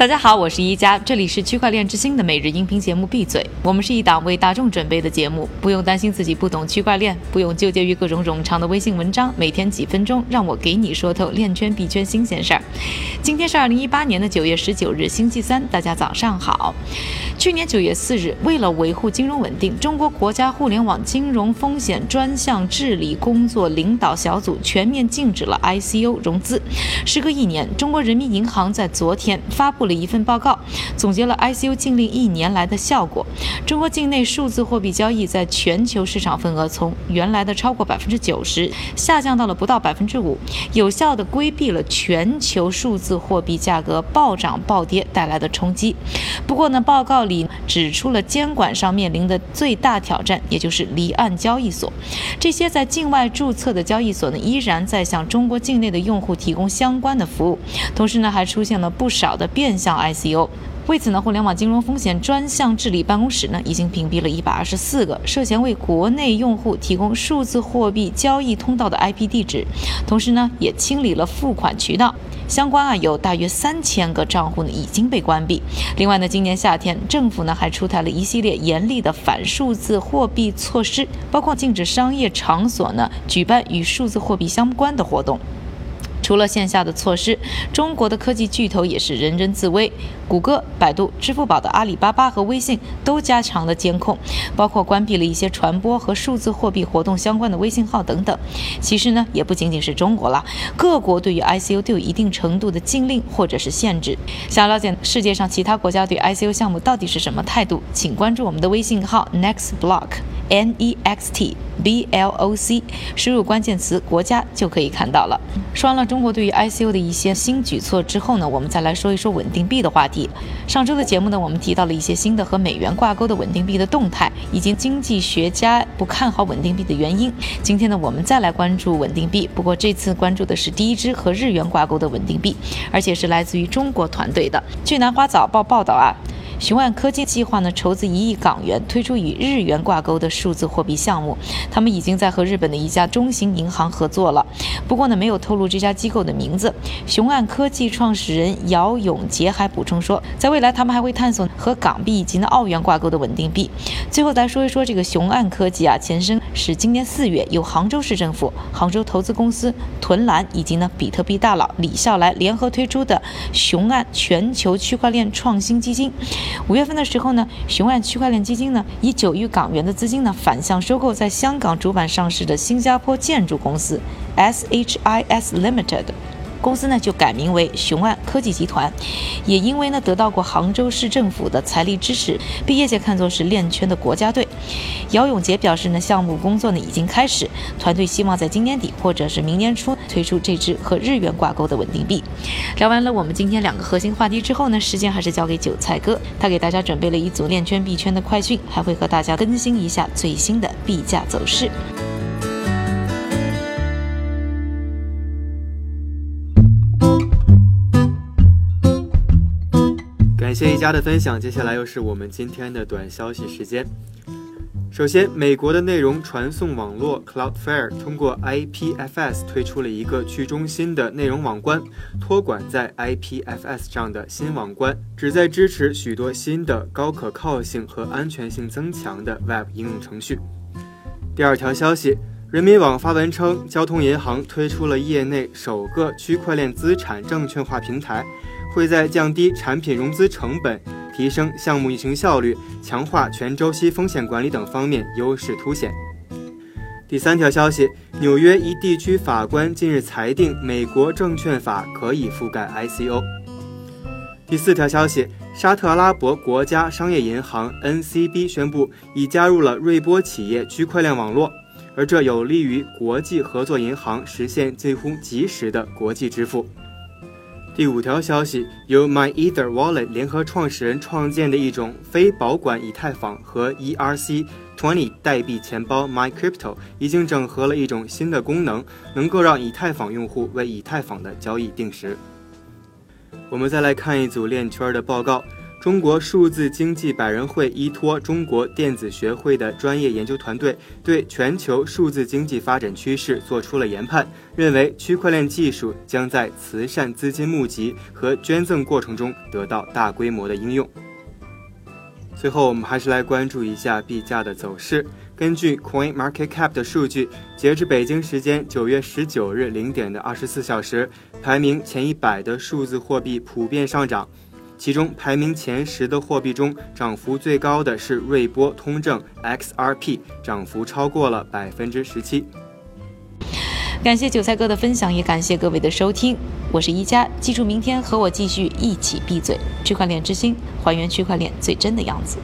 大家好，我是一加，这里是区块链之星的每日音频节目。闭嘴，我们是一档为大众准备的节目，不用担心自己不懂区块链，不用纠结于各种冗长的微信文章，每天几分钟，让我给你说透链圈币圈新鲜事儿。今天是二零一八年的九月十九日，星期三，大家早上好。去年九月四日，为了维护金融稳定，中国国家互联网金融风险专项治理工作领导小组全面禁止了 ICO 融资。时隔一年，中国人民银行在昨天发布。的一份报告总结了 ICU 禁令一年来的效果。中国境内数字货币交易在全球市场份额从原来的超过百分之九十下降到了不到百分之五，有效地规避了全球数字货币价格暴涨暴跌带来的冲击。不过呢，报告里指出了监管上面临的最大挑战，也就是离岸交易所。这些在境外注册的交易所呢，依然在向中国境内的用户提供相关的服务，同时呢，还出现了不少的变。向 ICO，为此呢，互联网金融风险专项治理办公室呢，已经屏蔽了一百二十四个涉嫌为国内用户提供数字货币交易通道的 IP 地址，同时呢，也清理了付款渠道。相关啊，有大约三千个账户呢已经被关闭。另外呢，今年夏天，政府呢还出台了一系列严厉的反数字货币措施，包括禁止商业场所呢举办与数字货币相关的活动。除了线下的措施，中国的科技巨头也是人人自危。谷歌、百度、支付宝的阿里巴巴和微信都加强了监控，包括关闭了一些传播和数字货币活动相关的微信号等等。其实呢，也不仅仅是中国了，各国对于 ICO 都有一定程度的禁令或者是限制。想了解世界上其他国家对 ICO 项目到底是什么态度，请关注我们的微信号 Nextblock。N E X T B L O C，输入关键词“国家”就可以看到了。说完了中国对于 I C O 的一些新举措之后呢，我们再来说一说稳定币的话题。上周的节目呢，我们提到了一些新的和美元挂钩的稳定币的动态，以及经济学家不看好稳定币的原因。今天呢，我们再来关注稳定币，不过这次关注的是第一支和日元挂钩的稳定币，而且是来自于中国团队的。据南华早报报道啊。雄岸科技计划呢，筹资一亿港元推出与日元挂钩的数字货币项目。他们已经在和日本的一家中型银行合作了，不过呢，没有透露这家机构的名字。雄岸科技创始人姚永杰还补充说，在未来他们还会探索和港币以及呢澳元挂钩的稳定币。最后再说一说这个雄岸科技啊，前身是今年四月由杭州市政府、杭州投资公司屯蓝以及呢比特币大佬李笑来联合推出的雄岸全球区块链创新基金。五月份的时候呢，雄岸区块链基金呢以九亿港元的资金呢反向收购在香港主板上市的新加坡建筑公司 SHIS Limited。公司呢就改名为雄岸科技集团，也因为呢得到过杭州市政府的财力支持，被业界看作是链圈的国家队。姚永杰表示呢，项目工作呢已经开始，团队希望在今年底或者是明年初推出这支和日元挂钩的稳定币。聊完了我们今天两个核心话题之后呢，时间还是交给韭菜哥，他给大家准备了一组链圈币圈的快讯，还会和大家更新一下最新的币价走势。感谢一家的分享，接下来又是我们今天的短消息时间。首先，美国的内容传送网络 Cloudflare 通过 IPFS 推出了一个去中心的内容网关，托管在 IPFS 上的新网关，旨在支持许多新的高可靠性和安全性增强的 Web 应用程序。第二条消息，人民网发文称，交通银行推出了业内首个区块链资产证券化平台。会在降低产品融资成本、提升项目运行效率、强化全周期风险管理等方面优势凸显。第三条消息，纽约一地区法官近日裁定，美国证券法可以覆盖 ICO。第四条消息，沙特阿拉伯国家商业银行 NCB 宣布已加入了瑞波企业区块链网络，而这有利于国际合作银行实现近乎即时的国际支付。第五条消息，由 MyEther Wallet 联合创始人创建的一种非保管以太坊和 ERC20 代币钱包 MyCrypto 已经整合了一种新的功能，能够让以太坊用户为以太坊的交易定时。我们再来看一组链圈的报告。中国数字经济百人会依托中国电子学会的专业研究团队，对全球数字经济发展趋势做出了研判，认为区块链技术将在慈善资金募集和捐赠过程中得到大规模的应用。最后，我们还是来关注一下币价的走势。根据 Coin Market Cap 的数据，截至北京时间九月十九日零点的二十四小时，排名前一百的数字货币普遍上涨。其中排名前十的货币中，涨幅最高的是瑞波通证 XRP，涨幅超过了百分之十七。感谢韭菜哥的分享，也感谢各位的收听。我是一佳，记住明天和我继续一起闭嘴。区块链之星，还原区块链最真的样子。